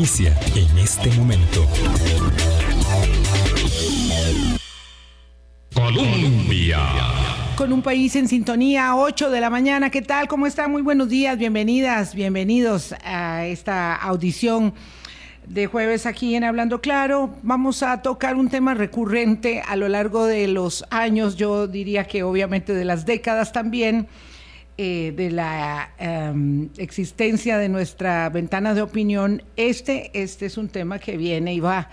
inicia en este momento. Colombia. Con un país en sintonía, 8 de la mañana. ¿Qué tal? ¿Cómo están? Muy buenos días, bienvenidas, bienvenidos a esta audición de jueves aquí en Hablando Claro. Vamos a tocar un tema recurrente a lo largo de los años, yo diría que obviamente de las décadas también, eh, de la em, existencia de nuestra ventana de opinión. Este, este es un tema que viene y va.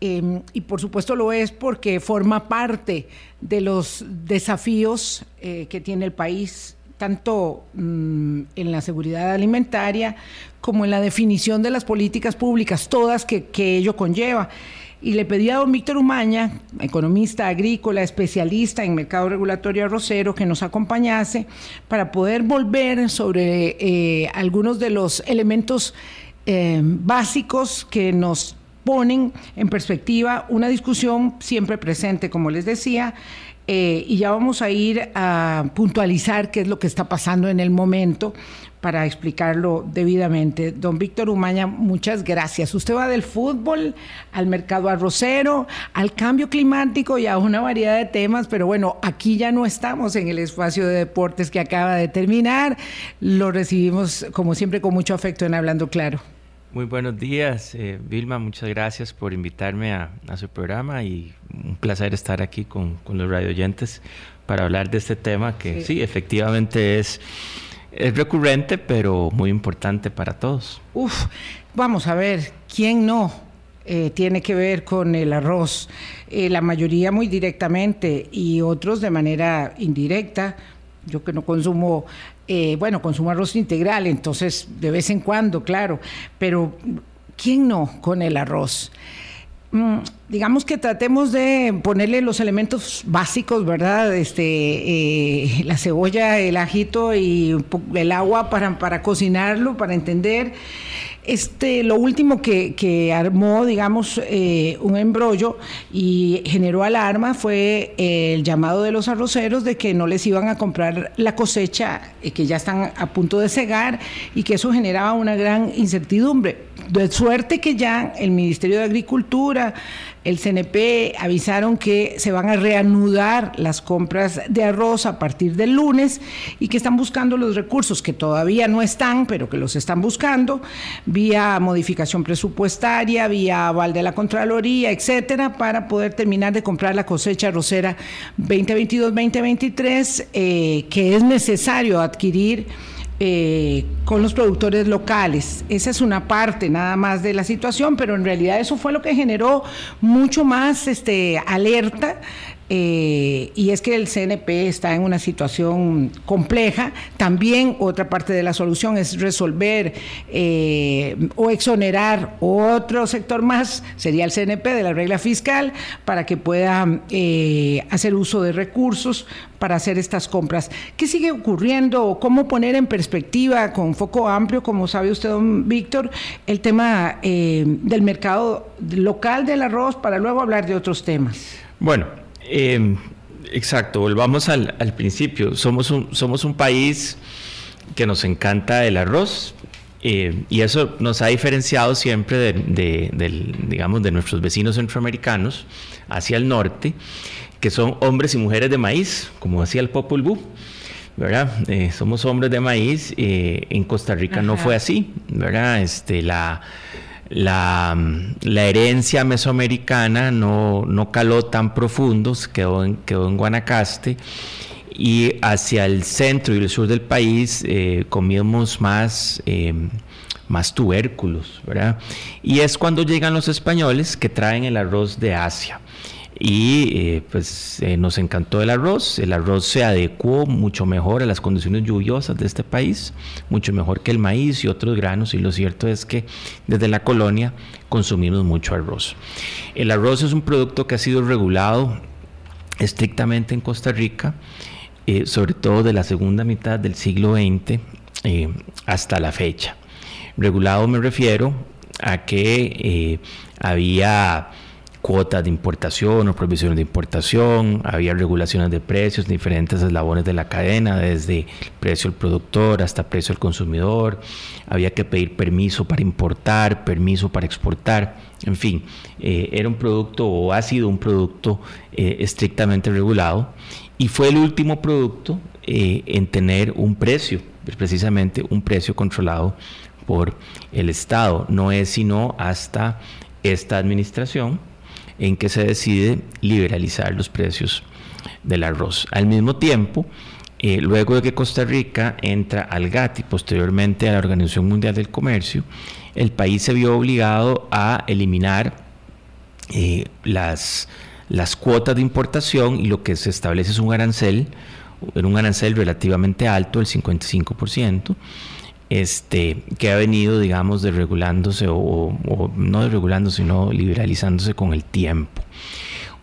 Em, y por supuesto lo es porque forma parte de los desafíos eh, que tiene el país tanto mm, en la seguridad alimentaria como en la definición de las políticas públicas, todas que, ello conlleva. Y le pedí a don Víctor Umaña, economista agrícola, especialista en mercado regulatorio arrocero, que nos acompañase para poder volver sobre eh, algunos de los elementos eh, básicos que nos ponen en perspectiva una discusión siempre presente, como les decía, eh, y ya vamos a ir a puntualizar qué es lo que está pasando en el momento para explicarlo debidamente. Don Víctor Umaña, muchas gracias. Usted va del fútbol al mercado arrocero, al cambio climático y a una variedad de temas, pero bueno, aquí ya no estamos en el espacio de deportes que acaba de terminar. Lo recibimos, como siempre, con mucho afecto en Hablando Claro. Muy buenos días, eh, Vilma. Muchas gracias por invitarme a, su programa y un placer estar aquí con, los radio oyentes para hablar de este tema que sí, efectivamente es, es recurrente, pero muy importante para todos. Uf, vamos a ver, ¿quién no? Eh, tiene que ver con el arroz, eh, la mayoría muy directamente y otros de manera indirecta. Yo que no consumo eh, bueno, consumo arroz integral, entonces de vez en cuando, claro, pero ¿quién no con el arroz? Mm, digamos que tratemos de ponerle los elementos básicos, ¿verdad? Este, eh, la cebolla, el ajito y el agua para, para cocinarlo, para entender. Este, lo último que, armó, digamos, eh, un embrollo y generó alarma fue el llamado de los arroceros de que no les iban a comprar la cosecha, y que ya están a punto de cegar y que eso generaba una gran incertidumbre. De suerte que ya el Ministerio de Agricultura, el CNP avisaron que se van a reanudar las compras de arroz a partir del lunes y que están buscando los recursos que todavía no están, pero que los están buscando, vía modificación presupuestaria, vía aval de la Contraloría, etcétera, para poder terminar de comprar la cosecha arrocera 2022-2023, eh, que es necesario adquirir eh, con los productores locales. Esa es una parte nada más de la situación, pero en realidad eso fue lo que generó mucho más este, alerta eh, y es que el CNP está en una situación compleja. También otra parte de la solución es resolver eh, o exonerar otro sector más, sería el CNP de la regla fiscal, para que pueda eh, hacer uso de recursos para hacer estas compras. ¿Qué sigue ocurriendo? ¿Cómo poner en perspectiva con foco amplio, como sabe usted, don Víctor, el tema del mercado local del arroz para luego hablar de otros temas? Bueno, eh, exacto, volvamos al, principio. Somos un, somos un país que nos encanta el arroz eh, y eso nos ha diferenciado siempre de, digamos, de nuestros vecinos centroamericanos hacia el norte, que son hombres y mujeres de maíz, como decía el Popol Vuh. ¿verdad? Eh, somos hombres de maíz. en Costa Rica no fue así, ¿verdad? Este, la, la, herencia mesoamericana no, no, caló tan profundo, quedó en, quedó en Guanacaste y hacia el centro y el sur del país eh, comíamos más, eh, más tubérculos, ¿verdad? Y es cuando llegan los españoles que traen el arroz de Asia y eh, pues eh, nos encantó el arroz. El arroz se adecuó mucho mejor a las condiciones lluviosas de este país, mucho mejor que el maíz y otros granos y lo cierto es que desde la colonia consumimos mucho arroz. El arroz es un producto que ha sido regulado estrictamente en Costa Rica, eh, sobre todo de la segunda mitad del siglo XX hasta la fecha. Regulado me refiero a que había cuotas de importación o prohibiciones de importación, había regulaciones de precios en diferentes eslabones de la cadena, desde el precio del productor hasta el precio del consumidor, había que pedir permiso para importar, permiso para exportar, en fin, eh, era un producto o ha sido un producto eh, estrictamente regulado y fue el último producto eh, en tener un precio, precisamente un precio controlado por el Estado. No es sino hasta esta administración en que se decide liberalizar los precios del arroz. Al mismo tiempo, eh, luego de que Costa Rica entra al GATT y posteriormente a la Organización Mundial del Comercio, el país se vio obligado a eliminar eh, las, las cuotas de importación y lo que se establece es un arancel, un arancel relativamente alto, el 55%, este, que ha venido, digamos, desregulándose o, o no desregulándose, sino liberalizándose con el tiempo.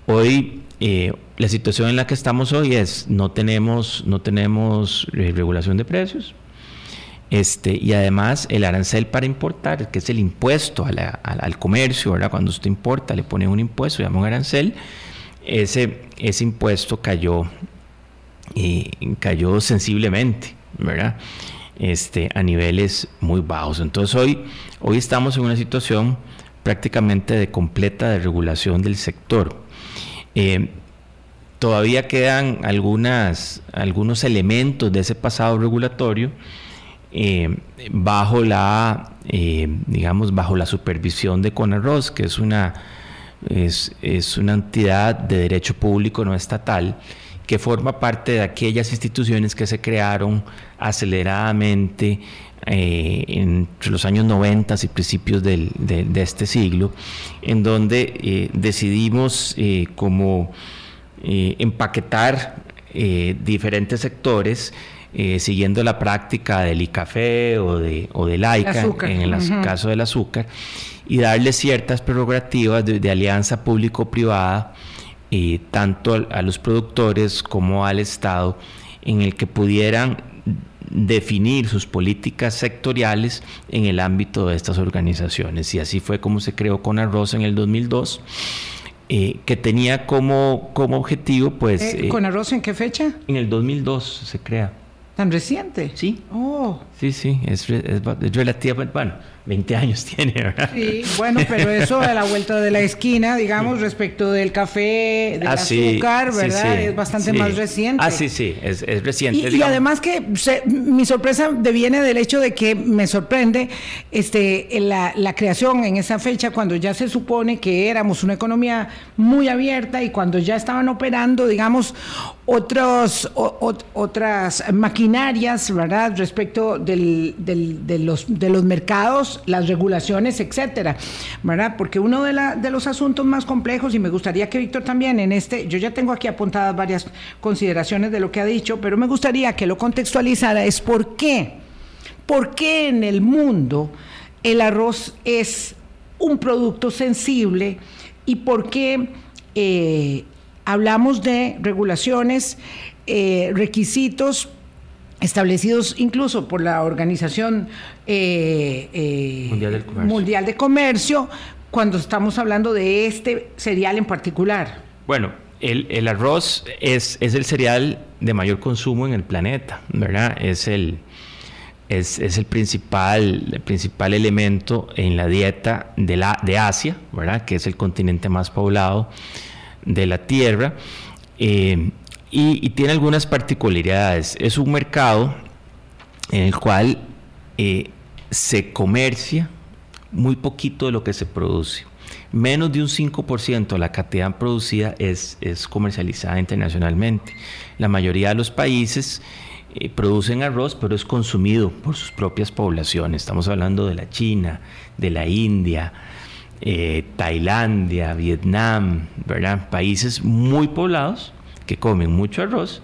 Hoy eh, la situación en la que estamos hoy es no tenemos, no tenemos eh, regulación de precios. Este, y además el arancel para importar, que es el impuesto al comercio, ¿verdad? cuando usted importa le pone un impuesto, se llama un arancel, ese, ese impuesto cayó, eh, cayó sensiblemente, ¿verdad? Este, a niveles muy bajos. Entonces hoy, hoy estamos en una situación prácticamente de completa desregulación del sector. Eh, todavía quedan algunas, algunos elementos de ese pasado regulatorio eh, bajo la, eh, digamos, bajo la supervisión de CONARROS, que es una, es, es una entidad de derecho público no estatal que forma parte de aquellas instituciones que se crearon aceleradamente eh, entre los años 90 y principios de, este siglo, en donde eh, decidimos eh, como empaquetar diferentes sectores siguiendo la práctica del ICAFE o, de, o del AICA, en el caso del azúcar, y darle ciertas prerrogativas de alianza público-privada tanto a los productores como al Estado, en el que pudieran definir sus políticas sectoriales en el ámbito de estas organizaciones. Y así fue como se creó con Arroz en el 2002. Eh, que tenía como, como objetivo, pues... Eh, ¿Con arroz en qué fecha? En el 2002 se crea. ¿Tan reciente? Sí. Oh. Sí, sí, es, es, es relativamente, bueno, 20 años tiene, ¿verdad? Sí, bueno, pero eso a la vuelta de la esquina, digamos, respecto del café, del ah, azúcar, ¿verdad? es bastante más reciente. Ah, sí, sí, es, reciente. Y, además que mi sorpresa deviene del hecho de que me sorprende este, la, la creación en esa fecha, cuando ya se supone que éramos una economía muy abierta y cuando ya estaban operando, digamos, otros, otras maquinarias, ¿verdad? Respecto de, los, de los mercados las regulaciones, etcétera, ¿verdad? Porque uno de, la, de los asuntos más complejos, y me gustaría que Víctor también en este, yo ya tengo aquí apuntadas varias consideraciones de lo que ha dicho, pero me gustaría que lo contextualizara, es por qué, por qué en el mundo el arroz es un producto sensible y por qué eh, hablamos de regulaciones, eh, requisitos establecidos incluso por la Organización eh, eh, Mundial, de Comercio, cuando estamos hablando de este cereal en particular. Bueno, el, arroz es, es, el cereal de mayor consumo en el planeta, ¿verdad? Es el, es, el, principal, el principal elemento en la dieta de, la, de Asia, ¿verdad? Que es el continente más poblado de la Tierra. Eh, y, tiene algunas particularidades. Es un mercado en el cual eh, se comercia muy poquito de lo que se produce. Menos de un 5% de la cantidad producida es, es, comercializada internacionalmente. La mayoría de los países eh, producen arroz, pero es consumido por sus propias poblaciones. Estamos hablando de la China, de la India, eh, Tailandia, Vietnam, ¿verdad? Países muy poblados que comen mucho arroz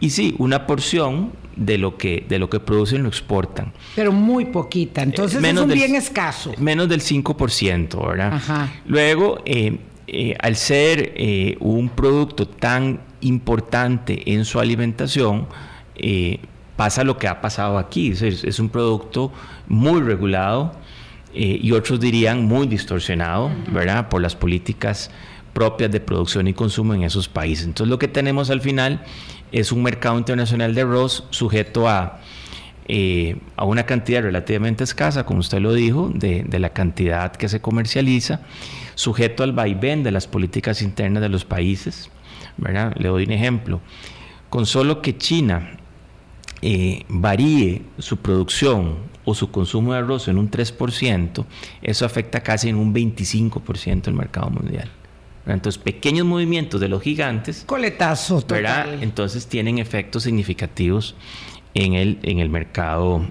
y sí, una porción de lo que, de lo que producen lo exportan. Pero muy poquita, entonces es un bien escaso. Menos del 5%, ¿verdad? Luego, eh, eh, al ser eh, un producto tan importante en su alimentación, pasa lo que ha pasado aquí. Es, es un producto muy regulado y otros dirían muy distorsionado, ¿verdad? Por las políticas propias de producción y consumo en esos países. Entonces lo que tenemos al final es un mercado internacional de arroz sujeto a, eh, a una cantidad relativamente escasa, como usted lo dijo, de, de la cantidad que se comercializa, sujeto al vaivén de las políticas internas de los países. ¿verdad? Le doy un ejemplo. Con solo que China eh, varíe su producción o su consumo de arroz en un 3%, eso afecta casi en un 25% el mercado mundial. Entonces, pequeños movimientos de los gigantes. Coletazo, ¿verdad? Entonces, tienen efectos significativos en el, en el mercado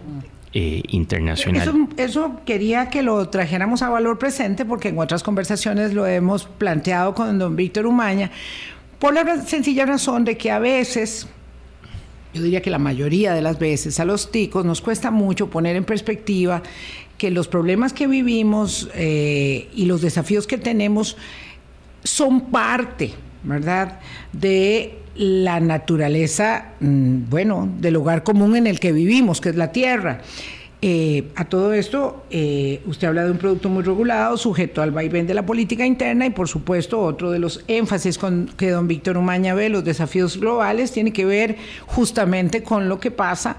eh, internacional. Eso, eso, quería que lo trajéramos a valor presente porque en otras conversaciones lo hemos planteado con don Víctor Umaña, por la sencilla razón de que a veces yo diría que la mayoría de las veces a los ticos nos cuesta mucho poner en perspectiva que los problemas que vivimos eh, y los desafíos que tenemos son parte, ¿verdad?, de la naturaleza, mm, bueno, del lugar común en el que vivimos, que es la tierra. Eh, a todo esto, eh, usted habla de un producto muy regulado, sujeto al vaivén de la política interna y, por supuesto, otro de los énfasis con que don Víctor Umaña ve, los desafíos globales, tiene que ver justamente con lo que pasa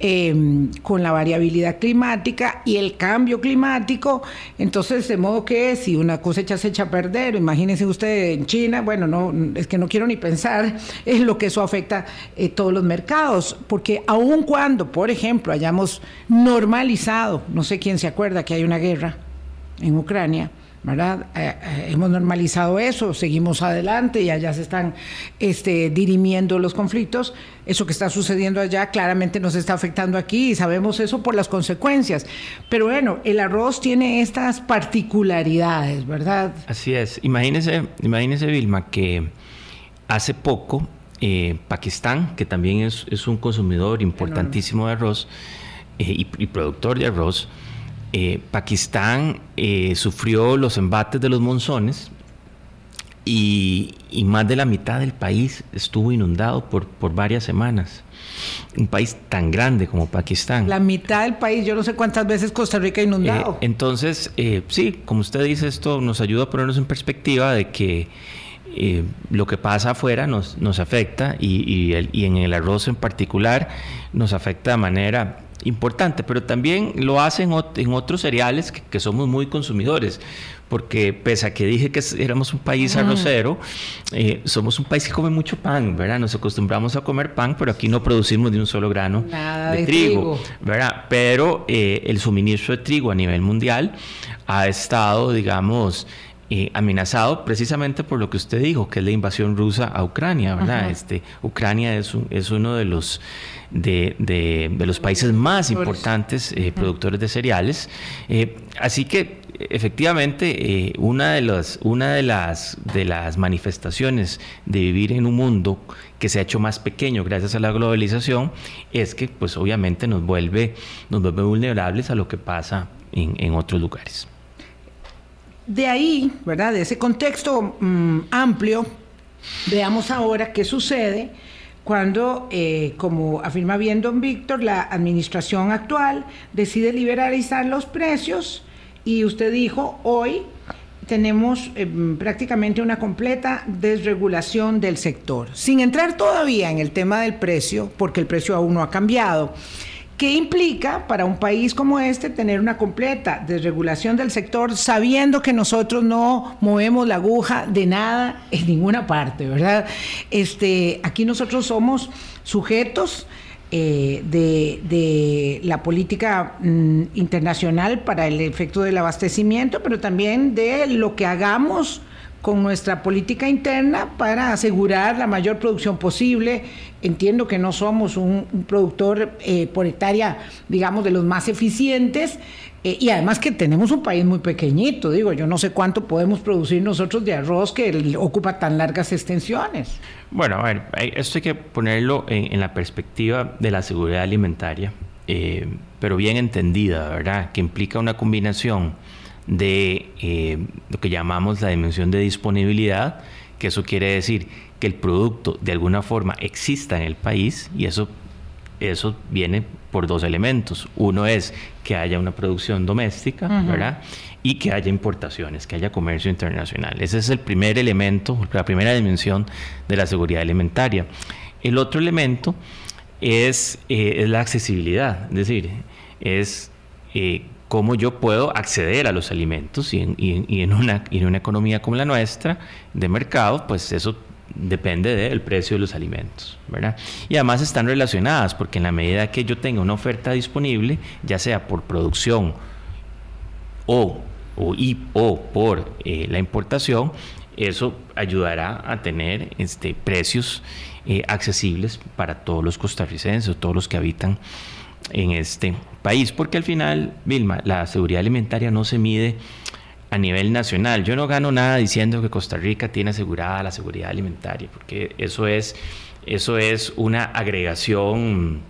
Em, con la variabilidad climática y el cambio climático. Entonces, de modo que si una cosecha se echa a perder, imagínense usted en China, bueno, no, es que no quiero ni pensar en lo que eso afecta eh, todos los mercados, porque aun cuando, por ejemplo, hayamos normalizado, no sé quién se acuerda que hay una guerra en Ucrania, ¿verdad? Eh, eh, hemos normalizado eso, seguimos adelante y allá se están este, dirimiendo los conflictos. Eso que está sucediendo allá claramente nos está afectando aquí y sabemos eso por las consecuencias. Pero bueno, el arroz tiene estas particularidades, ¿verdad? Así es. Imagínese, imagínese Vilma, que hace poco eh, Pakistán, que también es, un consumidor importantísimo de arroz y productor de arroz, eh, Pakistán eh, sufrió los embates de los monzones y, más de la mitad del país estuvo inundado por, por varias semanas. Un país tan grande como Pakistán. La mitad del país, yo no sé cuántas veces Costa Rica ha inundado. Eh, entonces, sí, como usted dice, esto nos ayuda a ponernos en perspectiva de que lo que pasa afuera nos, nos afecta y, y, en el arroz en particular nos afecta de manera importante, pero también lo hacen en otros cereales que, somos muy consumidores, porque pese a que dije que éramos un país arrocero, eh, somos un país que come mucho pan, ¿verdad? Nos acostumbramos a comer pan, pero aquí no producimos ni un solo grano de, trigo, ¿verdad? Pero eh, el suministro de trigo a nivel mundial ha estado, digamos, eh, amenazado precisamente por lo que usted dijo, que es la invasión rusa a Ucrania, ¿verdad? Este, Ucrania es, es uno de los de, de, los países más importantes eh, productores de cereales. Eh, así que efectivamente una, de las, una de, las, de las manifestaciones de vivir en un mundo que se ha hecho más pequeño gracias a la globalización es que pues obviamente nos vuelve, nos vuelve vulnerables a lo que pasa en, en otros lugares. De ahí, ¿verdad? De ese contexto mm, amplio, veamos ahora qué sucede cuando, eh, como afirma bien don Víctor, la administración actual decide liberalizar los precios y usted dijo, hoy tenemos eh, prácticamente una completa desregulación del sector, sin entrar todavía en el tema del precio, porque el precio aún no ha cambiado. ¿Qué implica para un país como este tener una completa desregulación del sector sabiendo que nosotros no movemos la aguja de nada en ninguna parte, verdad? Este, aquí nosotros somos sujetos eh, de, la política mm, internacional para el efecto del abastecimiento, pero también de lo que hagamos con nuestra política interna para asegurar la mayor producción posible. Entiendo que no somos un, productor eh, por hectárea, digamos, de los más eficientes. Eh, y además que tenemos un país muy pequeñito, digo, yo no sé cuánto podemos producir nosotros de arroz que ocupa tan largas extensiones. Bueno, a ver, esto hay que ponerlo en, la perspectiva de la seguridad alimentaria, eh, pero bien entendida, ¿verdad? Que implica una combinación de eh, lo que llamamos la dimensión de disponibilidad, que eso quiere decir que el producto de alguna forma exista en el país y eso eso viene por dos elementos. Uno es que haya una producción doméstica, ¿verdad? Y que haya importaciones, que haya comercio internacional. Ese es el primer elemento, la primera dimensión de la seguridad alimentaria. El otro elemento es, eh, la accesibilidad, es decir, es eh, cómo yo puedo acceder a los alimentos y en, una, economía como la nuestra, de mercado, pues eso depende del precio de los alimentos, ¿verdad? Y además están relacionadas porque en la medida que yo tenga una oferta disponible, ya sea por producción o, o, y, o por eh, la importación, eso ayudará a tener este, precios eh, accesibles para todos los costarricenses, todos los que habitan en este país, porque al final, Vilma, la seguridad alimentaria no se mide a nivel nacional. Yo no gano nada diciendo que Costa Rica tiene asegurada la seguridad alimentaria, porque eso es, eso es una agregación,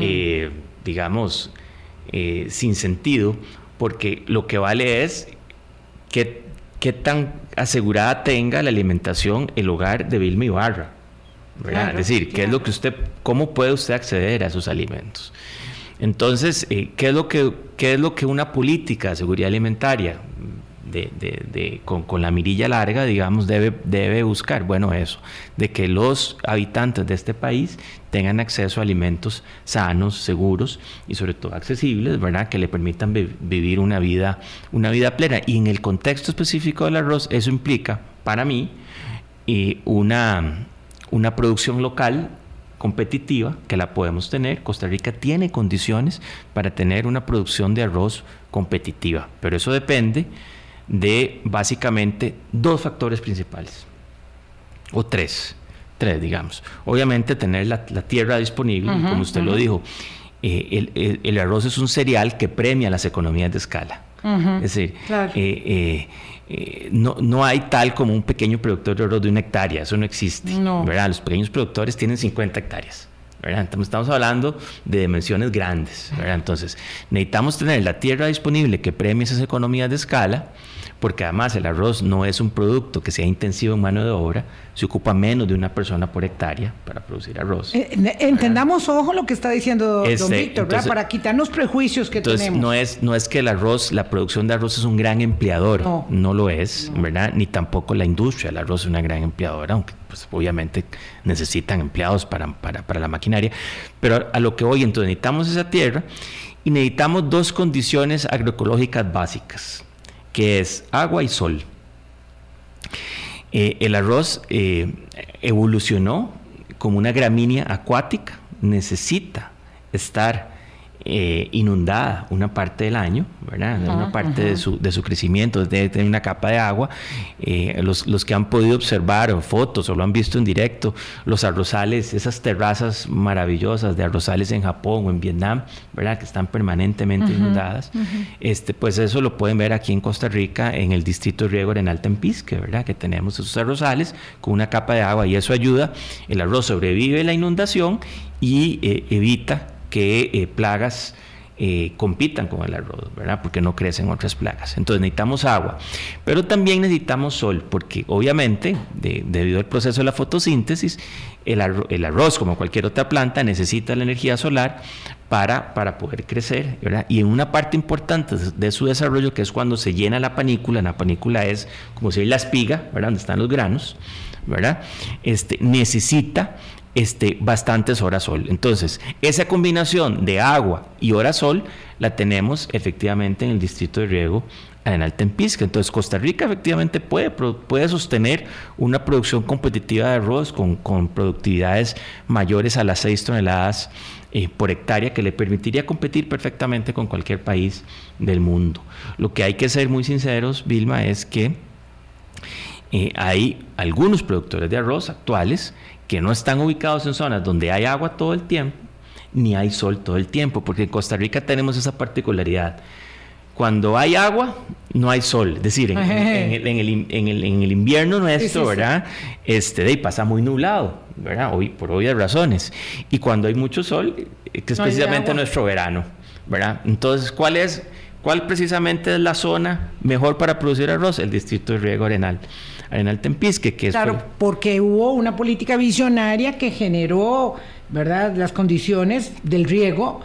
eh, digamos, eh, sin sentido, porque lo que vale es qué, qué tan asegurada tenga la alimentación el hogar de Vilma Ibarra. es decir, ¿qué es lo que usted, cómo puede usted acceder a esos alimentos? Entonces, eh, ¿qué, es lo que, ¿qué es lo que una política de seguridad alimentaria de, con, la mirilla larga, digamos, debe, debe buscar, bueno, eso, de que los habitantes de este país tengan acceso a alimentos sanos, seguros y sobre todo accesibles, ¿verdad? Que le permitan vivir una vida, una vida plena. Y en el contexto específico del arroz, eso implica, para mí, y una, una producción local competitiva que la podemos tener. Costa Rica tiene condiciones para tener una producción de arroz competitiva, pero eso depende de básicamente dos factores principales, o tres, tres digamos. Obviamente tener la, tierra disponible, como usted lo dijo, eh, el, arroz es un cereal que premia las economías de escala. Es decir, eh, eh, no, no, hay tal como un pequeño productor de arroz de una hectárea, eso no existe. Los pequeños productores tienen 50 hectáreas. Estamos hablando de dimensiones grandes. Entonces, necesitamos tener la tierra disponible que premie esas economías de escala porque además el arroz no es un producto que sea intensivo en mano de obra, se ocupa menos de una persona por hectárea para producir arroz. Eh, entendamos, ojo, lo que está diciendo don este, Víctor, ¿verdad? para quitarnos prejuicios que entonces, tenemos. No es, no es que el arroz, la producción de arroz es un gran empleador, no, lo es, ¿verdad? Ni tampoco la industria del arroz es una gran empleadora, aunque pues, obviamente necesitan empleados para, para, para la maquinaria. Pero a lo que hoy entonces necesitamos esa tierra y necesitamos dos condiciones agroecológicas básicas que es agua y sol. Eh, el arroz eh, evolucionó como una gramínea acuática, necesita estar eh, inundada una parte del año, ¿verdad? Una parte de, su, de, su, crecimiento, debe tener una capa de agua. Eh, los, los, que han podido observar o fotos o lo han visto en directo, los arrozales, esas terrazas maravillosas de arrozales en Japón o en Vietnam, ¿verdad? Que están permanentemente inundadas. este, pues eso lo pueden ver aquí en Costa Rica, en el distrito de riego Arenal Tempisque, ¿verdad? Que tenemos esos arrozales con una capa de agua y eso ayuda, el arroz sobrevive la inundación y eh, evita que eh, plagas eh, compitan con el arroz, ¿verdad? Porque no crecen otras plagas. Entonces necesitamos agua, pero también necesitamos sol, porque obviamente, debido al proceso de la fotosíntesis, el, arroz, como cualquier otra planta, necesita la energía solar para, para poder crecer, ¿verdad? Y en una parte importante de su desarrollo, que es cuando se llena la panícula, la panícula es como si la espiga, ¿verdad? Donde están los granos, ¿verdad? Este, necesita este, bastantes horas sol. Entonces, esa combinación de agua y horas sol la tenemos efectivamente en el distrito de riego en Altempisca. Entonces, Costa Rica efectivamente puede, puede sostener una producción competitiva de arroz con, con productividades mayores a las 6 toneladas eh, por hectárea que le permitiría competir perfectamente con cualquier país del mundo. Lo que hay que ser muy sinceros, Vilma, es que eh, hay algunos productores de arroz actuales que no están ubicados en zonas donde hay agua todo el tiempo, ni hay sol todo el tiempo, porque en Costa Rica tenemos esa particularidad. Cuando hay agua, no hay sol. Es decir, en, el, invierno nuestro, ¿verdad? Este, de pasa muy nublado, ¿verdad? Hoy, por obvias razones. Y cuando hay mucho sol, que es precisamente nuestro verano, ¿verdad? Entonces, ¿cuál es, ¿Cuál precisamente es la zona mejor para producir arroz? El distrito de riego Arenal. Arenal Tempisque, que es... Claro, porque hubo una política visionaria que generó, ¿verdad?, las condiciones del riego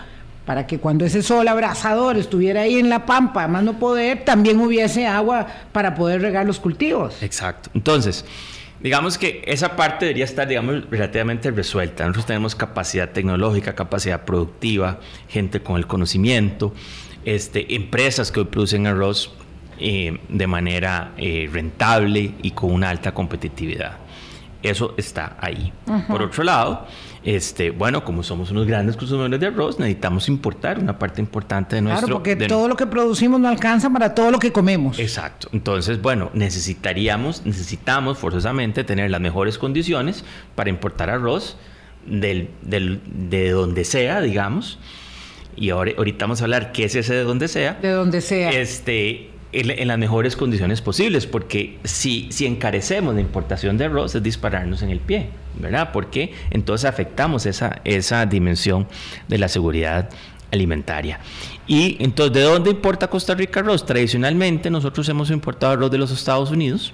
para que cuando ese sol abrasador estuviera ahí en la pampa, más no poder, también hubiese agua para poder regar los cultivos. Exacto. Entonces, digamos que esa parte debería estar, digamos, relativamente resuelta. Nosotros tenemos capacidad tecnológica, capacidad productiva, gente con el conocimiento, este, empresas que hoy producen arroz eh, de manera eh, rentable y con una alta competitividad. Eso está ahí. Por otro lado, este, bueno, como somos unos grandes consumidores de arroz, necesitamos importar una parte importante de nuestro... Claro, porque todo lo que producimos no alcanza para todo lo que comemos. Exacto. Entonces, bueno, necesitaríamos, necesitamos forzosamente tener las mejores condiciones para importar arroz del, de donde sea, digamos. Y ahora, ahorita vamos a hablar qué es ese de donde sea. De donde sea. Este, en, las mejores condiciones posibles, porque si, si encarecemos la importación de arroz es dispararnos en el pie, ¿verdad? Porque entonces afectamos esa, esa dimensión de la seguridad alimentaria. Y entonces, ¿de dónde importa Costa Rica arroz? Tradicionalmente nosotros hemos importado arroz de los Estados Unidos,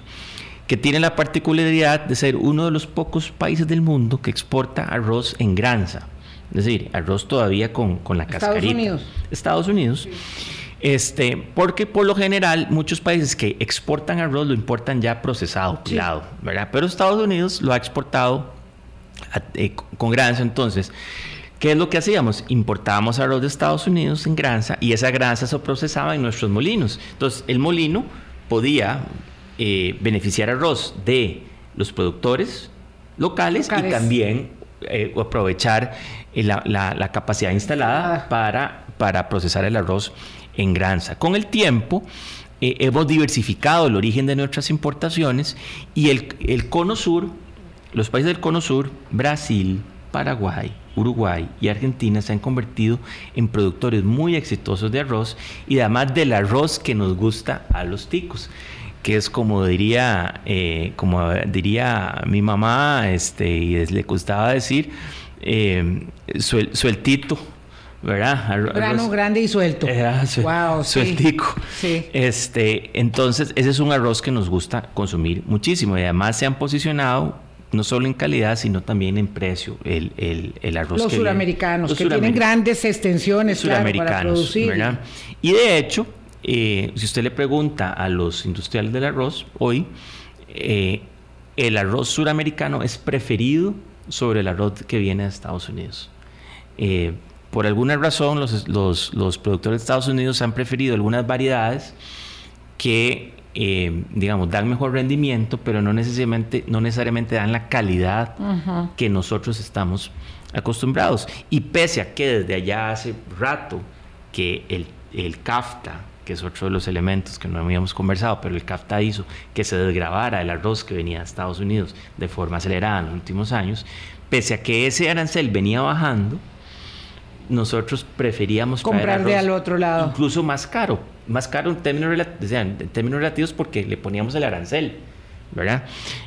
que tiene la particularidad de ser uno de los pocos países del mundo que exporta arroz en granza. Es decir, arroz todavía con, con la cascarita. Estados Unidos. Estados Unidos. Este, porque por lo general muchos países que exportan arroz lo importan ya procesado, pilado, ¿verdad? Pero Estados Unidos lo ha exportado eh, con granza. Entonces, ¿qué es lo que hacíamos? Importábamos arroz de Estados Unidos en granza y esa granza se procesaba en nuestros molinos. Entonces, el molino podía eh, beneficiar arroz de los productores locales, y también eh, aprovechar la, capacidad instalada para, para procesar el arroz en granza. Con el tiempo eh, hemos diversificado el origen de nuestras importaciones y el, cono sur, los países del cono sur, Brasil, Paraguay, Uruguay y Argentina se han convertido en productores muy exitosos de arroz y además del arroz que nos gusta a los ticos que es como diría eh, como diría mi mamá este y le gustaba decir eh, sueltito ¿verdad? Grano grande y suelto. wow, sueltico. Sí. Este, entonces, ese es un arroz que nos gusta consumir muchísimo y además se han posicionado no solo en calidad, sino también en precio, el, el, arroz. Los suramericanos, que tienen grandes extensiones suramericanos, para producir. ¿verdad? Y de hecho, eh, si usted le pregunta a los industriales del arroz hoy, eh, el arroz suramericano es preferido sobre el arroz que viene de Estados Unidos. Eh, por alguna razón los, los, productores de Estados Unidos han preferido algunas variedades que, eh, digamos, dan mejor rendimiento, pero no necesariamente, no necesariamente dan la calidad que nosotros estamos acostumbrados. Y pese a que desde allá hace rato que el, el CAFTA, que es otro de los elementos que no habíamos conversado, pero el CAFTA hizo que se desgrabara el arroz que venía de Estados Unidos de forma acelerada en los últimos años, pese a que ese arancel venía bajando, nosotros preferíamos comprarle al otro lado. Incluso más caro, más caro en términos, en términos relativos porque le poníamos el arancel. ¿verdad?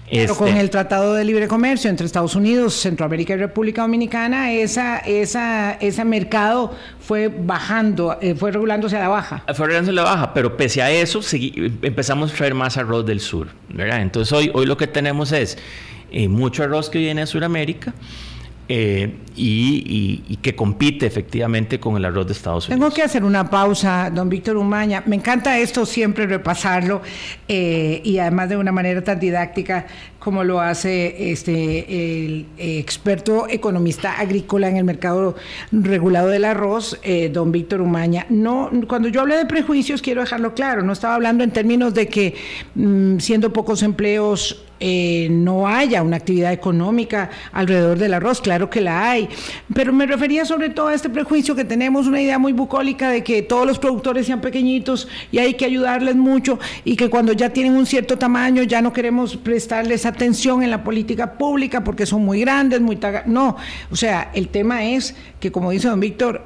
Pero con este el Tratado de Libre Comercio entre Estados Unidos, Centroamérica y República Dominicana, esa, esa, ese mercado fue bajando, eh, fue regulándose a la baja. Fue regulándose a la baja, pero pese a eso empezamos a traer más arroz del sur, ¿verdad? Entonces hoy, hoy lo que tenemos es eh, mucho arroz que viene de Sudamérica, eh, y, que compite efectivamente con el arroz de Estados Unidos. Tengo que hacer una pausa, don Víctor Umaña. Me encanta esto siempre repasarlo eh, y además de una manera tan didáctica como lo hace este el experto economista agrícola en el mercado regulado del arroz, eh, don Víctor Umaña. No, cuando yo hablo de prejuicios quiero dejarlo claro. No estaba hablando en términos de que mm, siendo pocos empleos eh, no haya una actividad económica alrededor del arroz, claro que la hay, pero me refería sobre todo a este prejuicio que tenemos una idea muy bucólica de que todos los productores sean pequeñitos y hay que ayudarles mucho y que cuando ya tienen un cierto tamaño ya no queremos prestarles atención en la política pública porque son muy grandes, muy... No, o sea, el tema es que como dice don Víctor,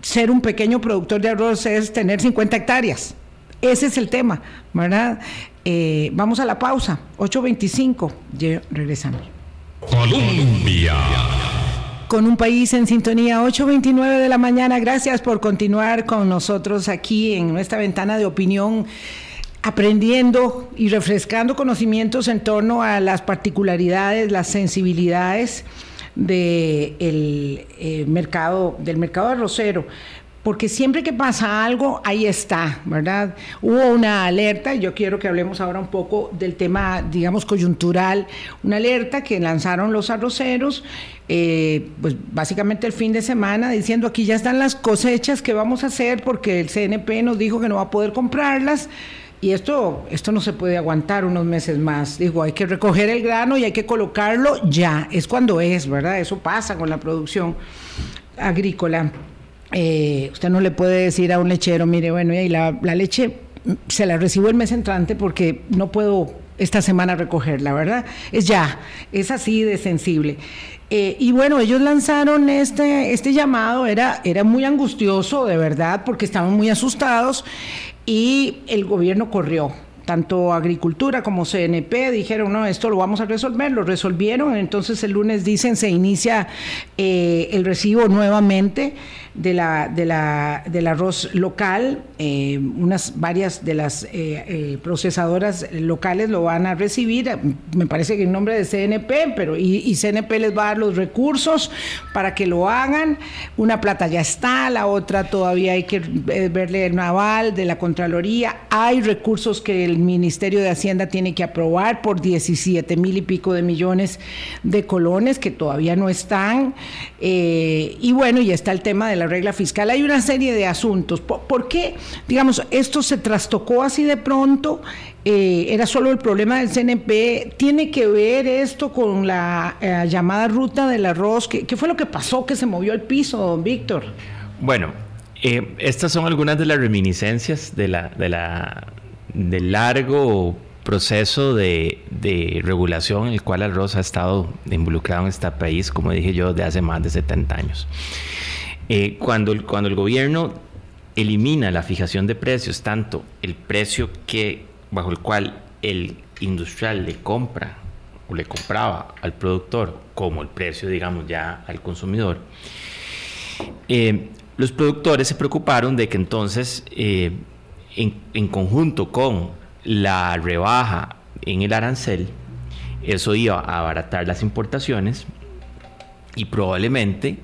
ser un pequeño productor de arroz es tener 50 hectáreas. Ese es el tema, ¿verdad? Eh, vamos a la pausa, 8.25, ya regresamos. Colombia. con un país en sintonía 8.29 de la mañana. Gracias por continuar con nosotros aquí en nuestra ventana de opinión aprendiendo y refrescando conocimientos en torno a las particularidades, las sensibilidades del eh, mercado, del mercado arrocero porque siempre que pasa algo, ahí está, ¿verdad? Hubo una alerta, y yo quiero que hablemos ahora un poco del tema, digamos, coyuntural, una alerta que lanzaron los arroceros, eh, pues básicamente el fin de semana, diciendo aquí ya están las cosechas que vamos a hacer porque el CNP nos dijo que no va a poder comprarlas. Y esto, esto no se puede aguantar unos meses más. Digo, hay que recoger el grano y hay que colocarlo ya. Es cuando es, ¿verdad? Eso pasa con la producción agrícola. Eh, usted no le puede decir a un lechero, mire, bueno, y la, leche se la recibo el mes entrante porque no puedo esta semana recogerla, ¿verdad? Es ya, es así de sensible. Eh, y bueno, ellos lanzaron este, este llamado, era, era muy angustioso, de verdad, porque estaban muy asustados y el gobierno corrió tanto Agricultura como CNP dijeron, no, esto lo vamos a resolver, lo resolvieron, entonces el lunes dicen se inicia eh, el recibo nuevamente de la, de la, del arroz local, eh, unas varias de las eh, procesadoras locales lo van a recibir, me parece que en nombre de CNP, pero y, CNP les va a dar los recursos para que lo hagan, una plata ya está, la otra todavía hay que verle el naval de la Contraloría, hay recursos que el Ministerio de Hacienda tiene que aprobar por 17 mil y pico de millones de colones que todavía no están. Eh, y bueno, y está el tema de la regla fiscal. Hay una serie de asuntos. ¿Por, qué, digamos, esto se trastocó así de pronto? Eh, era solo el problema del CNP. ¿Tiene que ver esto con la eh, llamada ruta del arroz? ¿Qué, ¿Qué, fue lo que pasó que se movió el piso, don Víctor? Bueno, estas son algunas de las reminiscencias de la, de la del largo proceso de, regulación en el cual el arroz ha estado involucrado en este país, como dije yo, de hace más de 70 años. Eh, cuando, cuando el gobierno elimina la fijación de precios, tanto el precio que, bajo el cual el industrial le compra o le compraba al productor, como el precio, digamos, ya al consumidor, eh, los productores se preocuparon de que entonces eh, en, conjunto con la rebaja en el arancel, eso iba a abaratar las importaciones y probablemente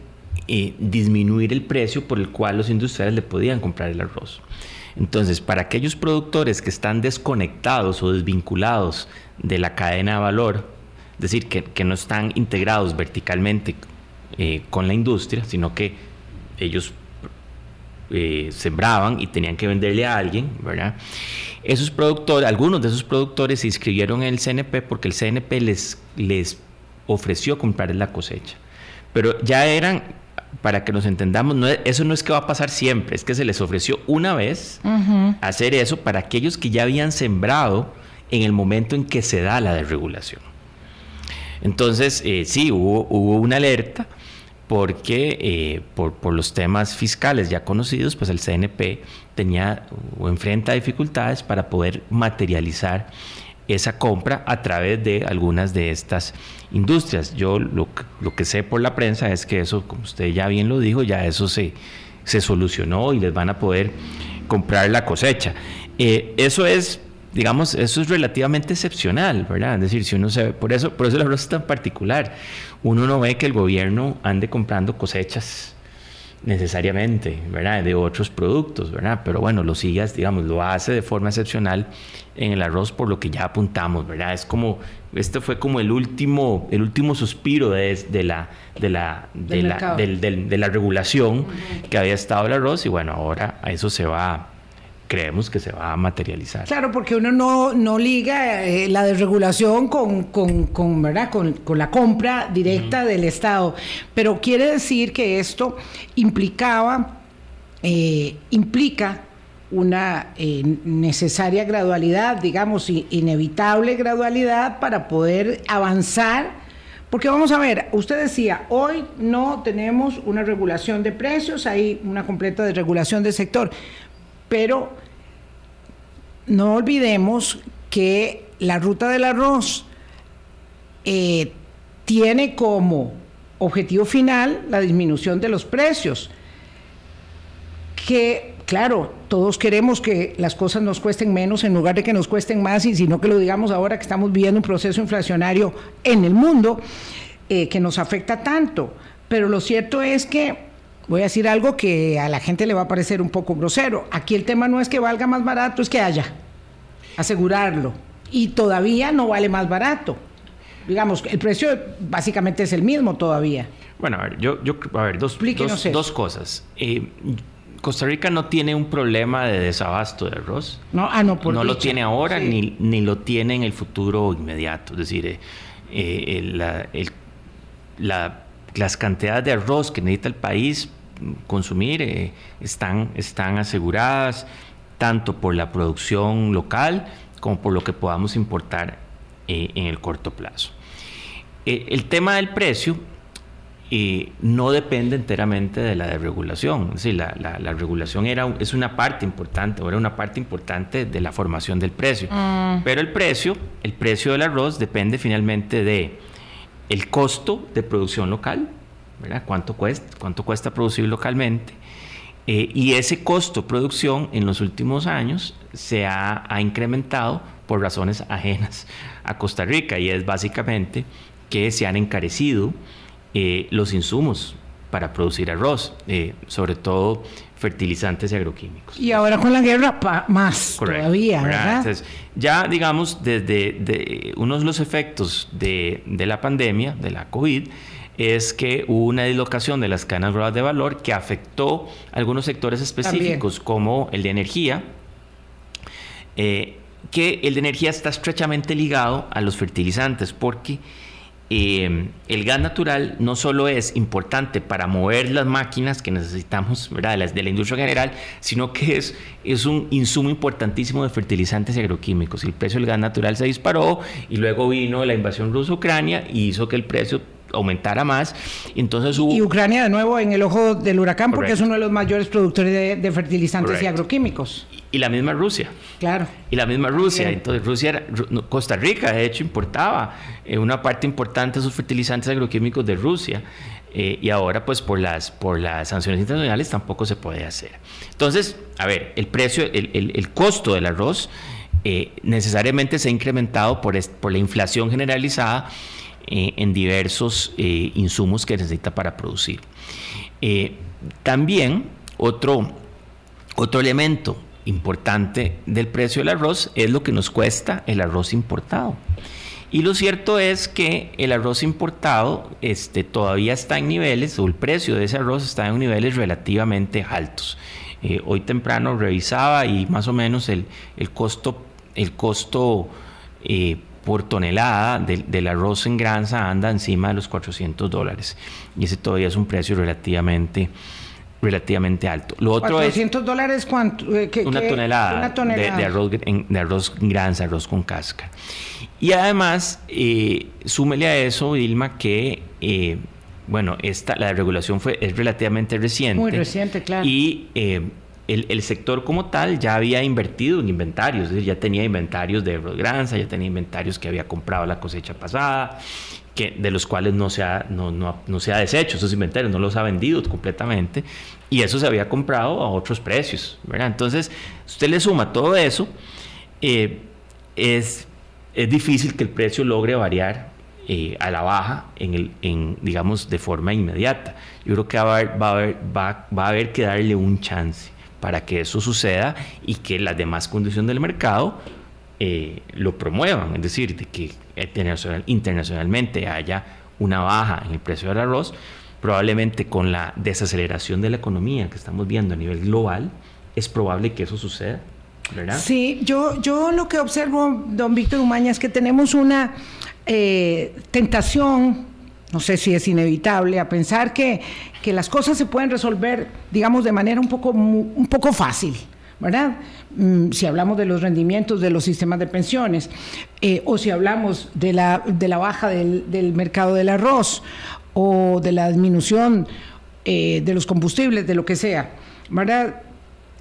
eh, disminuir el precio por el cual los industriales le podían comprar el arroz. Entonces, para aquellos productores que están desconectados o desvinculados de la cadena de valor, es decir, que, no están integrados verticalmente eh, con la industria, sino que ellos eh, sembraban y tenían que venderle a alguien, ¿verdad? Esos productores, algunos de esos productores se inscribieron en el CNP porque el CNP les, les ofreció comprar la cosecha. Pero ya eran, para que nos entendamos, no, eso no es que va a pasar siempre, es que se les ofreció una vez hacer eso para aquellos que ya habían sembrado en el momento en que se da la desregulación. Entonces, eh, sí, hubo, hubo una alerta porque eh, por, los temas fiscales ya conocidos, pues el CNP tenía o enfrenta dificultades para poder materializar esa compra a través de algunas de estas industrias. Yo lo, que sé por la prensa es que eso, como usted ya bien lo dijo, ya eso se, se solucionó y les van a poder comprar la cosecha. Eh, eso es digamos, eso es relativamente excepcional, ¿verdad? Es decir, si uno se ve, por eso, por eso el arroz es tan particular. Uno no ve que el gobierno ande comprando cosechas necesariamente, ¿verdad? De otros productos, ¿verdad? Pero bueno, lo sigas, digamos, lo hace de forma excepcional en el arroz por lo que ya apuntamos, ¿verdad? Es como, este fue como el último, el último suspiro de, de la, de la, de, la, de la regulación que había estado el arroz y bueno, ahora a eso se va creemos que se va a materializar. Claro, porque uno no, no liga eh, la desregulación con, con, ¿verdad? Con, la compra directa del Estado, pero quiere decir que esto implicaba, eh, implica una eh, necesaria gradualidad, digamos, inevitable gradualidad para poder avanzar. Porque vamos a ver, usted decía, hoy no tenemos una regulación de precios, hay una completa desregulación del sector, pero no olvidemos que la ruta del arroz eh, tiene como objetivo final, la disminución de los precios. Que, claro, todos queremos que las cosas nos cuesten menos en lugar de que nos cuesten más, y sino que lo digamos ahora que estamos viviendo un proceso inflacionario en el mundo eh, que nos afecta tanto. Pero lo cierto es que voy a decir algo que a la gente le va a parecer un poco grosero. Aquí el tema no es que valga más barato, es que haya. Asegurarlo. Y todavía no vale más barato. Digamos, el precio básicamente es el mismo todavía. Bueno, a ver, yo, yo a ver, dos, dos, cosas. Eh, Costa Rica no tiene un problema de desabasto de arroz. No, ah, no, por No lo tiene ahora ni, ni lo tiene en el futuro inmediato. Es decir, eh, eh, la, la las cantidades de arroz que necesita el país consumir eh, están, están aseguradas tanto por la producción local como por lo que podamos importar eh, en el corto plazo. Eh, el tema del precio no depende enteramente de la desregulación. Es la, regulación era, es una parte importante, era una parte importante de la formación del precio. Mm. Pero el precio, el precio del arroz depende finalmente de el costo de producción local, ¿verdad? ¿Cuánto cuesta, cuánto cuesta producir localmente? Eh, y ese costo de producción en los últimos años se ha, incrementado por razones ajenas a Costa Rica y es básicamente que se han encarecido eh, los insumos para producir arroz, eh, sobre todo fertilizantes y agroquímicos. Y ahora con la guerra más todavía, ¿verdad? Entonces, ya digamos, desde uno de los efectos de, la pandemia, de la COVID, es que hubo una dislocación de las cadenas de valor que afectó algunos sectores específicos, como el de energía, eh, que el de energía está estrechamente ligado a los fertilizantes, porque eh, el gas natural no solo es importante para mover las máquinas que necesitamos ¿verdad? De, la, de la industria general, sino que es, es un insumo importantísimo de fertilizantes y agroquímicos. El precio del gas natural se disparó y luego vino la invasión rusa-Ucrania y hizo que el precio aumentara más. Entonces Y Ucrania de nuevo en el ojo del huracán porque es uno de los mayores productores de, fertilizantes y agroquímicos. Y la misma Rusia. Claro. Y la misma Rusia. Entonces Rusia, Costa Rica de hecho importaba eh, una parte importante de sus fertilizantes agroquímicos de Rusia. Eh, y ahora pues por las, por las sanciones internacionales tampoco se puede hacer. Entonces, a ver, el precio, el, el, costo del arroz eh, necesariamente se ha incrementado por, por la inflación generalizada en diversos insumos que necesita para producir. también otro, otro elemento importante del precio del arroz es lo que nos cuesta el arroz importado. Y lo cierto es que el arroz importado este, todavía está en niveles, o el precio de ese arroz está en niveles relativamente altos. Eh, hoy temprano revisaba y más o menos el, el costo, el costo eh, por tonelada del, arroz en granza anda encima de los 400 dólares. Y ese todavía es un precio relativamente relativamente alto. Lo otro 400 dólares cuánto? Eh, una, tonelada De, arroz, de arroz arroz con casca. Y además, eh, súmele a eso, Dilma, que eh, bueno, esta, la regulación fue, es relativamente reciente. Muy reciente, claro. Y eh, el, sector como tal ya había invertido en inventarios, es decir, ya tenía inventarios de arroz granza, ya tenía inventarios que había comprado la cosecha pasada, de los cuales no se, ha, no, no, no se deshecho esos inventarios, no los ha vendido completamente, y eso se había comprado a otros precios, ¿verdad? Entonces, usted le suma todo eso, eh, es, es difícil que el precio logre variar eh, a la baja, en el, en, digamos, de forma inmediata. Yo creo que va a, haber, va, va, va a haber que darle un chance para que eso suceda y que las demás condiciones del mercado eh, lo promuevan, es decir, de que internacionalmente haya una baja en el precio del arroz, probablemente con la desaceleración de la economía que estamos viendo a nivel global, es probable que eso suceda. ¿verdad? Sí, yo, yo lo que observo, don Víctor Umaña, es que tenemos una eh, tentación, no sé si es inevitable, a pensar que, que, las cosas se pueden resolver, digamos, de manera un poco, un poco fácil. ¿Verdad? Mm, si hablamos de los rendimientos de los sistemas de pensiones, eh, o si hablamos de la, de la baja del, mercado del arroz, o de la disminución eh, de los combustibles, de lo que sea, ¿verdad?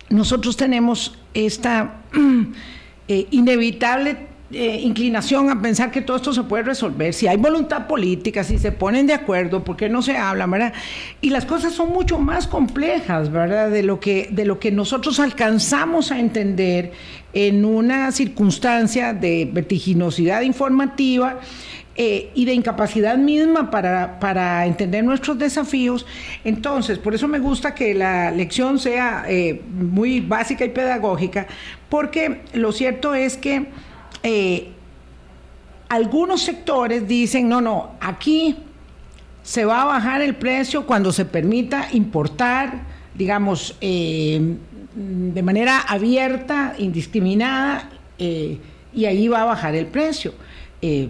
Nosotros tenemos esta eh, inevitable eh, inclinación a pensar que todo esto se puede resolver. Si hay voluntad política, si se ponen de acuerdo, ¿por qué no se hablan, verdad? Y las cosas son mucho más complejas, ¿verdad? De lo que, de lo que nosotros alcanzamos a entender en una circunstancia de vertiginosidad informativa. Eh, y de incapacidad misma para, para, entender nuestros desafíos. Entonces, por eso me gusta que la lección sea eh, muy básica y pedagógica, porque lo cierto es que eh, algunos sectores dicen, no, no, aquí se va a bajar el precio cuando se permita importar, digamos, eh, de manera abierta, indiscriminada, eh, y ahí va a bajar el precio.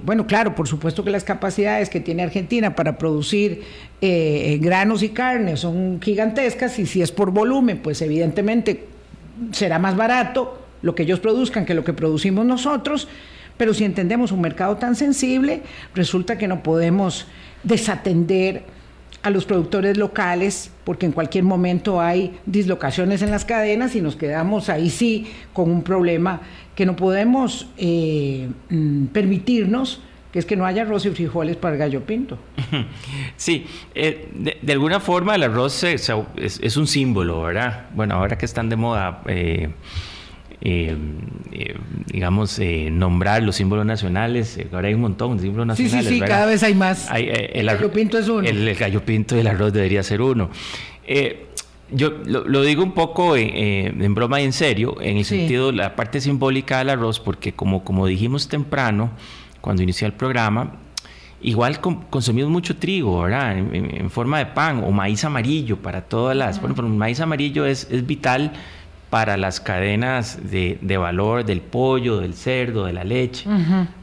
bueno, claro, por supuesto que las capacidades que tiene Argentina para producir granos y carnes son gigantescas y si es por volumen, pues evidentemente será más barato lo que ellos produzcan que lo que producimos nosotros, pero si entendemos un mercado tan sensible, resulta que no podemos desatender a los productores locales, porque en cualquier momento hay dislocaciones en las cadenas y nos quedamos ahí sí con un problema que no podemos eh, mm, permitirnos, que es que no haya arroz y frijoles para el gallo pinto. Sí, eh, de, alguna forma el arroz es, es, un símbolo, ¿verdad? Bueno, ahora que están de moda... Eh, eh, eh, digamos, eh, nombrar los símbolos nacionales. Ahora hay un montón de símbolos nacionales. Sí, sí, sí, cada vez hay más. el, gallo pinto es uno. El, gallo pinto y el arroz debería ser uno. yo lo, digo un poco en, broma y en serio, en el sentido, la parte simbólica del arroz, porque como, como dijimos temprano, cuando inició el programa, Igual consumimos mucho trigo, ¿verdad? En, forma de pan o maíz amarillo para todas las... Bueno, pero el maíz amarillo es, es vital para las cadenas de, valor del pollo, del cerdo, de la leche,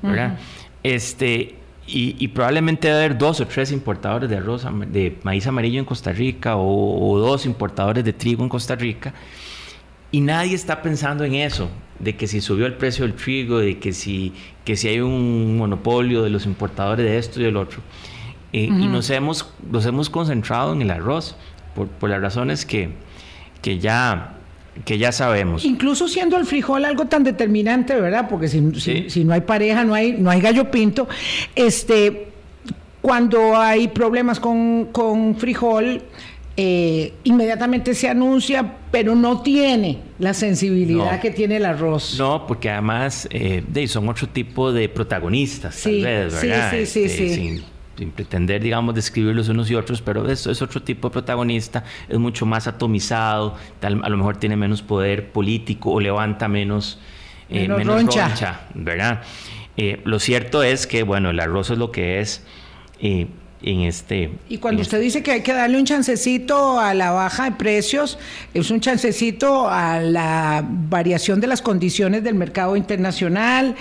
¿verdad? Este, y, probablemente debe haber dos o tres importadores de arroz, de maíz amarillo en Costa Rica o, dos importadores de trigo en Costa Rica. Y nadie está pensando en eso, de que si subió el precio del trigo, de que si, que si hay un monopolio de los importadores de esto y del otro. Eh, y nos hemos, nos hemos concentrado en el arroz, por, por las razones que, que ya que ya sabemos. Incluso siendo el frijol algo tan determinante, ¿verdad? Porque si, si, no hay pareja, no hay, no hay gallo pinto. Este, cuando hay problemas con, con frijol, eh, inmediatamente se anuncia, pero no tiene la sensibilidad que tiene el arroz. No, porque además eh, son otro tipo de protagonistas, sí, tal vez, ¿verdad? Sí, sí, sí. Este, sin pretender, digamos, describirlos unos y otros, pero eso es otro tipo de protagonista, es mucho más atomizado, tal, a lo mejor tiene menos poder político o levanta menos, eh, menos, roncha. ¿verdad? Eh, lo cierto es que, bueno, el arroz es lo que es. Eh, en este. Y cuando usted dice que hay que darle un chancecito a la baja de precios, es un chancecito a la variación de las condiciones del mercado internacional.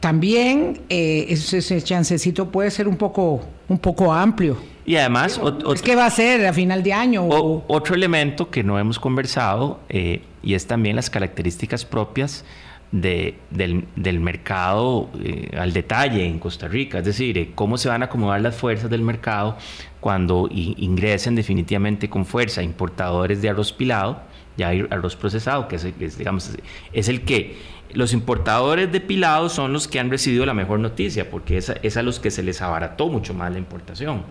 También eh, ese, chancecito puede ser un poco, un poco amplio. Y además... es que va a ser a final de año. otro elemento que no hemos conversado eh, y es también las características propias de, del, mercado eh, al detalle en Costa Rica, es decir, eh, cómo se van a acomodar las fuerzas del mercado cuando ingresen definitivamente con fuerza importadores de arroz pilado, ya hay arroz procesado, que es, digamos, es el que los importadores de pilado son los que han recibido la mejor noticia, porque es, es a los que se les abarató mucho más la importación,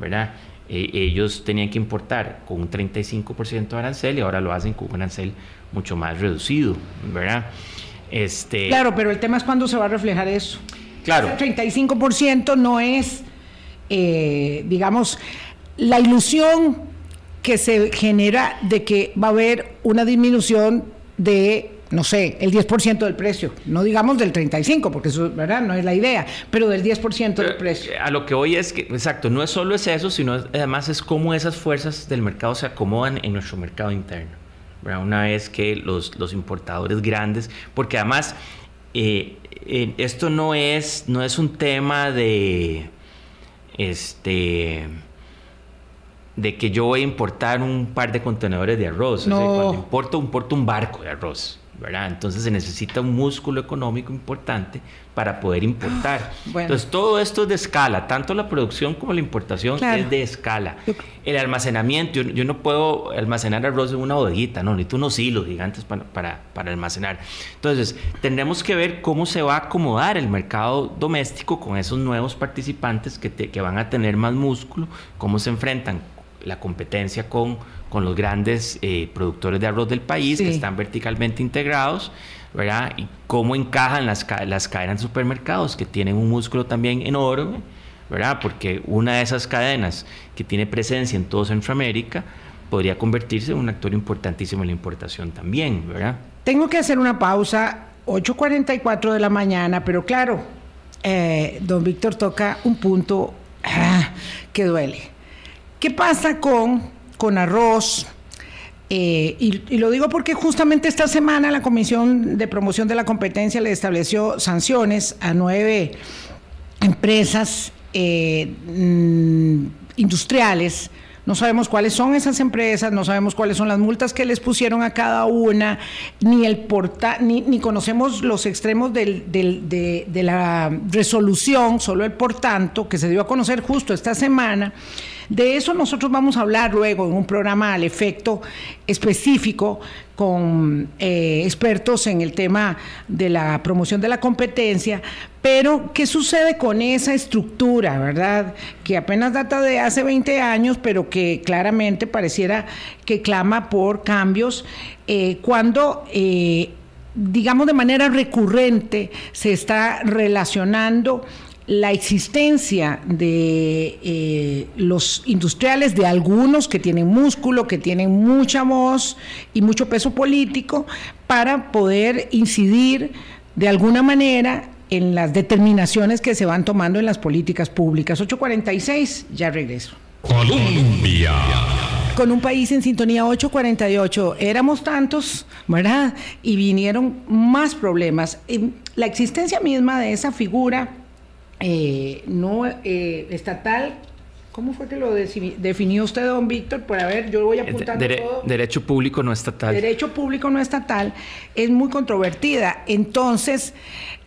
¿verdad? Eh, ellos tenían que importar con un 35% de arancel y ahora lo hacen con un arancel mucho más reducido, ¿verdad? Este, claro, pero el tema es cuándo se va a reflejar eso. Claro. El 35% no es, eh, digamos, la ilusión que se genera de que va a haber una disminución de, no sé, el 10% del precio. No digamos del 35%, porque eso, ¿verdad? No es la idea, pero del 10% del precio. A lo que hoy es que, exacto, no es solo es eso, sino además es cómo esas fuerzas del mercado se acomodan en nuestro mercado interno una vez que los, importadores grandes, porque además eh, esto no es, no es un tema de, este, de que yo voy a importar un par de contenedores de arroz. No. cuando importo, importo un barco de arroz. ¿Verdad? Entonces se necesita un músculo económico importante para poder importar. Entonces todo esto es de escala, tanto la producción como la importación es de escala. El almacenamiento, yo, no puedo almacenar arroz en una bodeguita, no, necesito unos hilos gigantes para, para, para, almacenar. Entonces tendremos que ver cómo se va a acomodar el mercado doméstico con esos nuevos participantes que, que van a tener más músculo, cómo se enfrentan la competencia con, con los grandes eh, productores de arroz del país que están verticalmente integrados ¿verdad? Y cómo encajan las, las cadenas de supermercados que tienen un músculo también enorme, ¿verdad? Porque una de esas cadenas que tiene presencia en todo Centroamérica podría convertirse en un actor importantísimo en la importación también, ¿verdad? Tengo que hacer una pausa, 8.44 de la mañana, pero claro, eh, don Víctor toca un punto ah, que duele. ¿Qué pasa con, con arroz? Eh, y, lo digo porque justamente esta semana la Comisión de Promoción de la Competencia le estableció sanciones a nueve empresas eh, mm, industriales. No sabemos cuáles son esas empresas, no sabemos cuáles son las multas que les pusieron a cada una, ni el porta, ni, ni conocemos los extremos de, de la resolución, solo el por tanto, que se dio a conocer justo esta semana. De eso nosotros vamos a hablar luego en un programa al efecto específico con eh, expertos en el tema de la promoción de la competencia, pero ¿qué sucede con esa estructura, verdad? Que apenas data de hace 20 años, pero que claramente pareciera que clama por cambios eh, cuando... Eh, digamos de manera recurrente, se está relacionando la existencia de eh, los industriales, de algunos que tienen músculo, que tienen mucha voz y mucho peso político, para poder incidir de alguna manera en las determinaciones que se van tomando en las políticas públicas. 846, ya regreso. Colombia. Con un país en sintonía 848, éramos tantos, ¿verdad? Y vinieron más problemas. La existencia misma de esa figura eh, no eh, estatal. ¿Cómo fue que lo definió usted, don Víctor? Por a ver, yo voy a apuntar todo. Derecho público no estatal. Derecho público no estatal es muy controvertida. Entonces,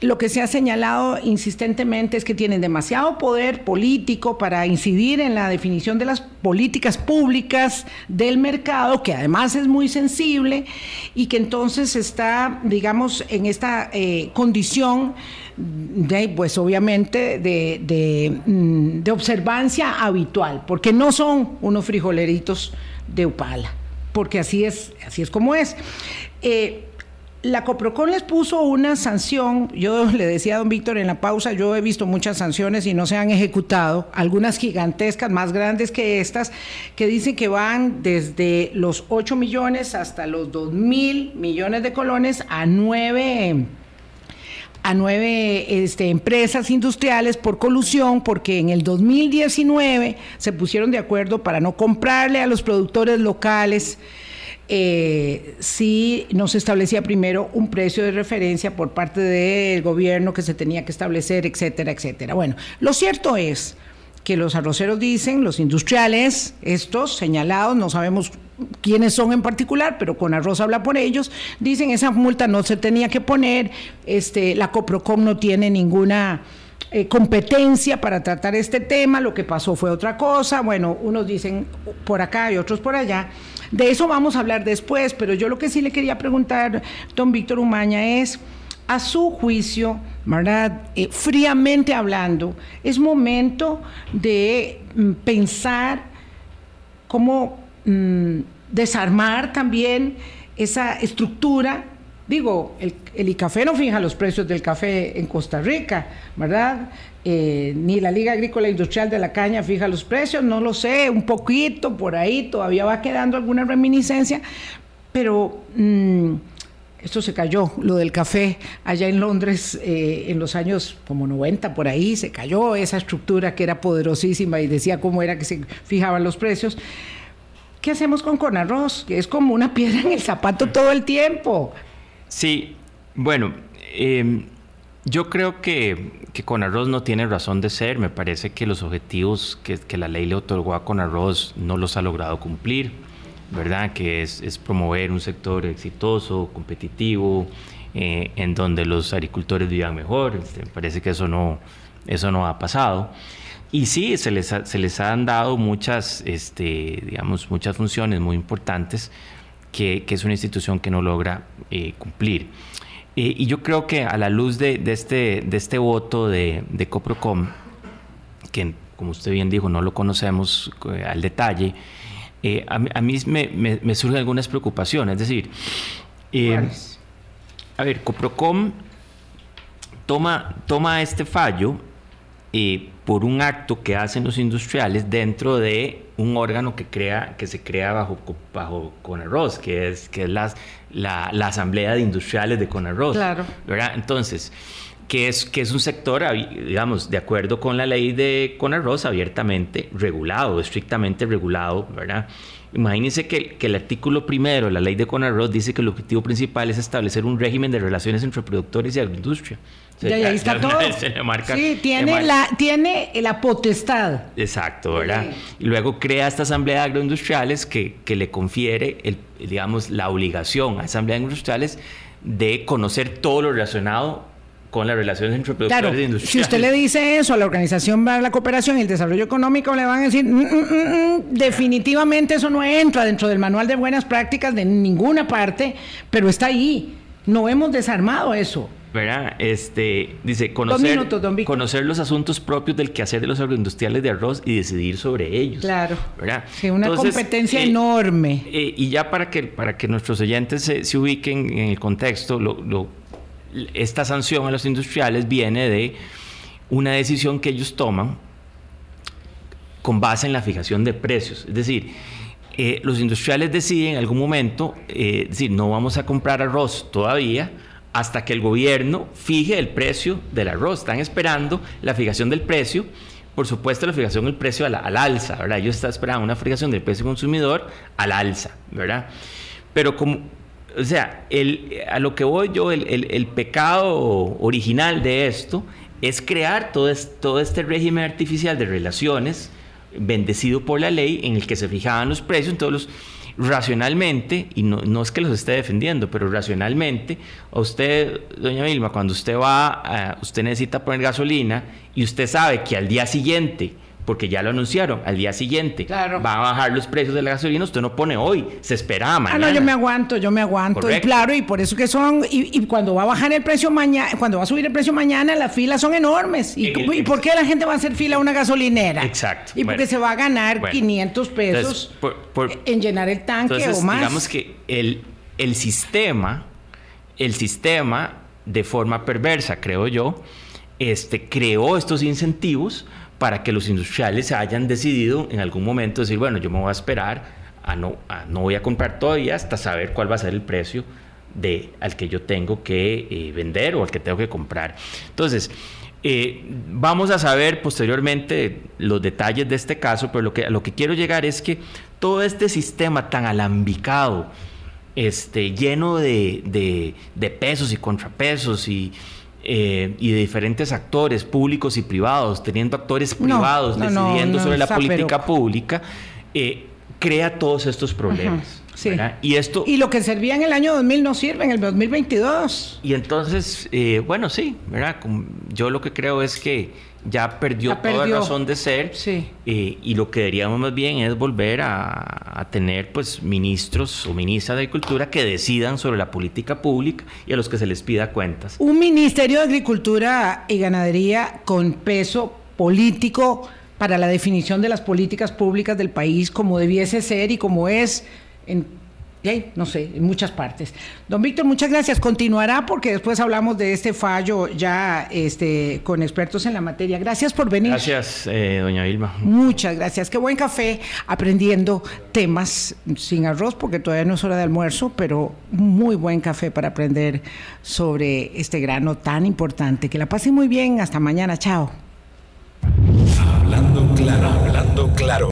lo que se ha señalado insistentemente es que tienen demasiado poder político para incidir en la definición de las políticas públicas del mercado, que además es muy sensible y que entonces está, digamos, en esta eh, condición de, pues obviamente de, mm, de, observancia habitual, porque no son unos frijoleritos de Upala, porque así es, así es como es. Eh, la Coprocon les puso una sanción, yo le decía a don Víctor en la pausa, yo he visto muchas sanciones y no se han ejecutado, algunas gigantescas, más grandes que estas, que dicen que van desde los 8 millones hasta los 2 mil millones de colones a 9 a nueve este, empresas industriales por colusión porque en el 2019 se pusieron de acuerdo para no comprarle a los productores locales eh, si no se establecía primero un precio de referencia por parte del gobierno que se tenía que establecer, etcétera, etcétera. Bueno, lo cierto es que los arroceros dicen, los industriales, estos señalados, no sabemos quiénes son en particular, pero con arroz habla por ellos, dicen esa multa no se tenía que poner, este, la Coprocom no tiene ninguna eh, competencia para tratar este tema, lo que pasó fue otra cosa, bueno, unos dicen por acá y otros por allá. De eso vamos a hablar después, pero yo lo que sí le quería preguntar, don Víctor Umaña, es, a su juicio, ¿verdad? Eh, fríamente hablando, es momento de mm, pensar cómo mm, desarmar también esa estructura. Digo, el, el, ICAFE no fija los precios del café en Costa Rica, ¿verdad? Eh, ni la Liga Agrícola Industrial de la Caña fija los precios, no lo sé, un poquito por ahí, todavía va quedando alguna reminiscencia, pero mm, esto se cayó, lo del café allá en Londres eh, en los años como 90 por ahí, se cayó esa estructura que era poderosísima y decía cómo era que se fijaban los precios. ¿Qué hacemos con Conarroz? Que es como una piedra en el zapato todo el tiempo. Sí, bueno, em, yo creo que, que Conarroz no tiene razón de ser. Me parece que los objetivos que, la ley le otorgó a Conarroz no los ha logrado cumplir ¿verdad? Que es, promover un sector exitoso, competitivo, eh, en donde los agricultores vivan mejor. Este, parece que eso no, eso no ha pasado. Y sí, se les, se les han dado muchas, este, digamos, muchas funciones muy importantes que, que es una institución que no logra eh, cumplir. Eh, y yo creo que a la luz de, de, este, de este voto de, de Coprocom, que como usted bien dijo, no lo conocemos eh, al detalle, a, mí me, me, surgen algunas preocupaciones. Es decir, a ver, Coprocom toma, toma este fallo por un acto que hacen los industriales dentro de un órgano que crea que se crea bajo bajo Conarroz, que es que es la, la, asamblea de industriales de Conarroz, claro. ¿verdad? Entonces, que es que es un sector digamos de acuerdo con la ley de Conarroz abiertamente regulado, estrictamente regulado, ¿verdad? Imagínense que, que, el artículo primero de la ley de Conarroz dice que el objetivo principal es establecer un régimen de relaciones entre productores y agroindustria. Y ahí está todo. sí, tiene, la, tiene la potestad. Exacto, ¿verdad? Y luego crea esta asamblea de agroindustriales que, que le confiere, el, digamos, la obligación a asambleas industriales de conocer todo lo relacionado con las relaciones entre productores e industriales. Si usted le dice eso a la Organización para la Cooperación y el Desarrollo Económico, le van a decir, mm, mm, mm, definitivamente eso no entra dentro del manual de buenas prácticas de ninguna parte, pero está ahí. No hemos desarmado eso. ¿verdad? Este, dice, conocer, conocer los asuntos propios del quehacer de los agroindustriales de arroz y decidir sobre ellos. Claro. ¿verdad? una competencia eh, enorme. Eh, y ya para que, para que nuestros oyentes se, ubiquen en el contexto, lo, esta sanción a los industriales viene de una decisión que ellos toman con base en la fijación de precios. Es decir, eh, los industriales deciden en algún momento, decir, no vamos a comprar arroz todavía, hasta que el gobierno fije el precio del arroz. Están esperando la fijación del precio, por supuesto la fijación del precio al, alza, ¿verdad? Ellos están esperando una fijación del precio consumidor al alza, ¿verdad? Pero como, o sea, el, a lo que voy yo, el, pecado original de esto es crear todo, todo este régimen artificial de relaciones bendecido por la ley en el que se fijaban los precios, en todos los racionalmente, y no, es que los esté defendiendo, pero racionalmente, a usted, doña Vilma, cuando usted va, usted necesita poner gasolina y usted sabe que al día siguiente porque ya lo anunciaron, al día siguiente va a bajar los precios de la gasolina, usted no pone hoy, se espera mañana. Ah, no, yo me aguanto, yo me aguanto. Y claro, y por eso que son, y, cuando va a bajar el precio mañana, cuando va a subir el precio mañana, las filas son enormes. ¿Y, por qué la gente va a hacer fila a una gasolinera? Exacto. Y porque se va a ganar 500 pesos en llenar el tanque o más. Digamos que el, el sistema, el sistema, de forma perversa, creo yo, este, creó estos incentivos para que los industriales hayan decidido en algún momento decir, bueno, yo me voy a esperar, a no, no voy a comprar todavía hasta saber cuál va a ser el precio de, al que yo tengo que eh, vender o al que tengo que comprar. Entonces, eh, vamos a saber posteriormente los detalles de este caso, pero lo que, a lo que quiero llegar es que todo este sistema tan alambicado, este, lleno de, de, de pesos y contrapesos y eh, y de diferentes actores públicos y privados, teniendo actores privados decidiendo sobre la política pública, eh, crea todos estos problemas. Y, esto, y lo que servía en el año 2000 no sirve en el 2022. Y entonces, eh, bueno, sí, ¿verdad? Yo lo que creo es que ya perdió, toda razón de ser sí. Eh, y lo que deberíamos más bien es volver a, tener pues ministros o ministras de Agricultura que decidan sobre la política pública y a los que se les pida cuentas. Un Ministerio de Agricultura y Ganadería con peso político para la definición de las políticas públicas del país como debiese ser y como es en no sé, en muchas partes. Don Víctor, muchas gracias. Continuará porque después hablamos de este fallo ya este, con expertos en la materia. Gracias por venir. Gracias, eh, doña Vilma. Muchas gracias. Qué buen café aprendiendo temas sin arroz porque todavía no es hora de almuerzo, pero muy buen café para aprender sobre este grano tan importante. Que la pasen muy bien. Hasta mañana. Chao. Hablando claro, hablando claro.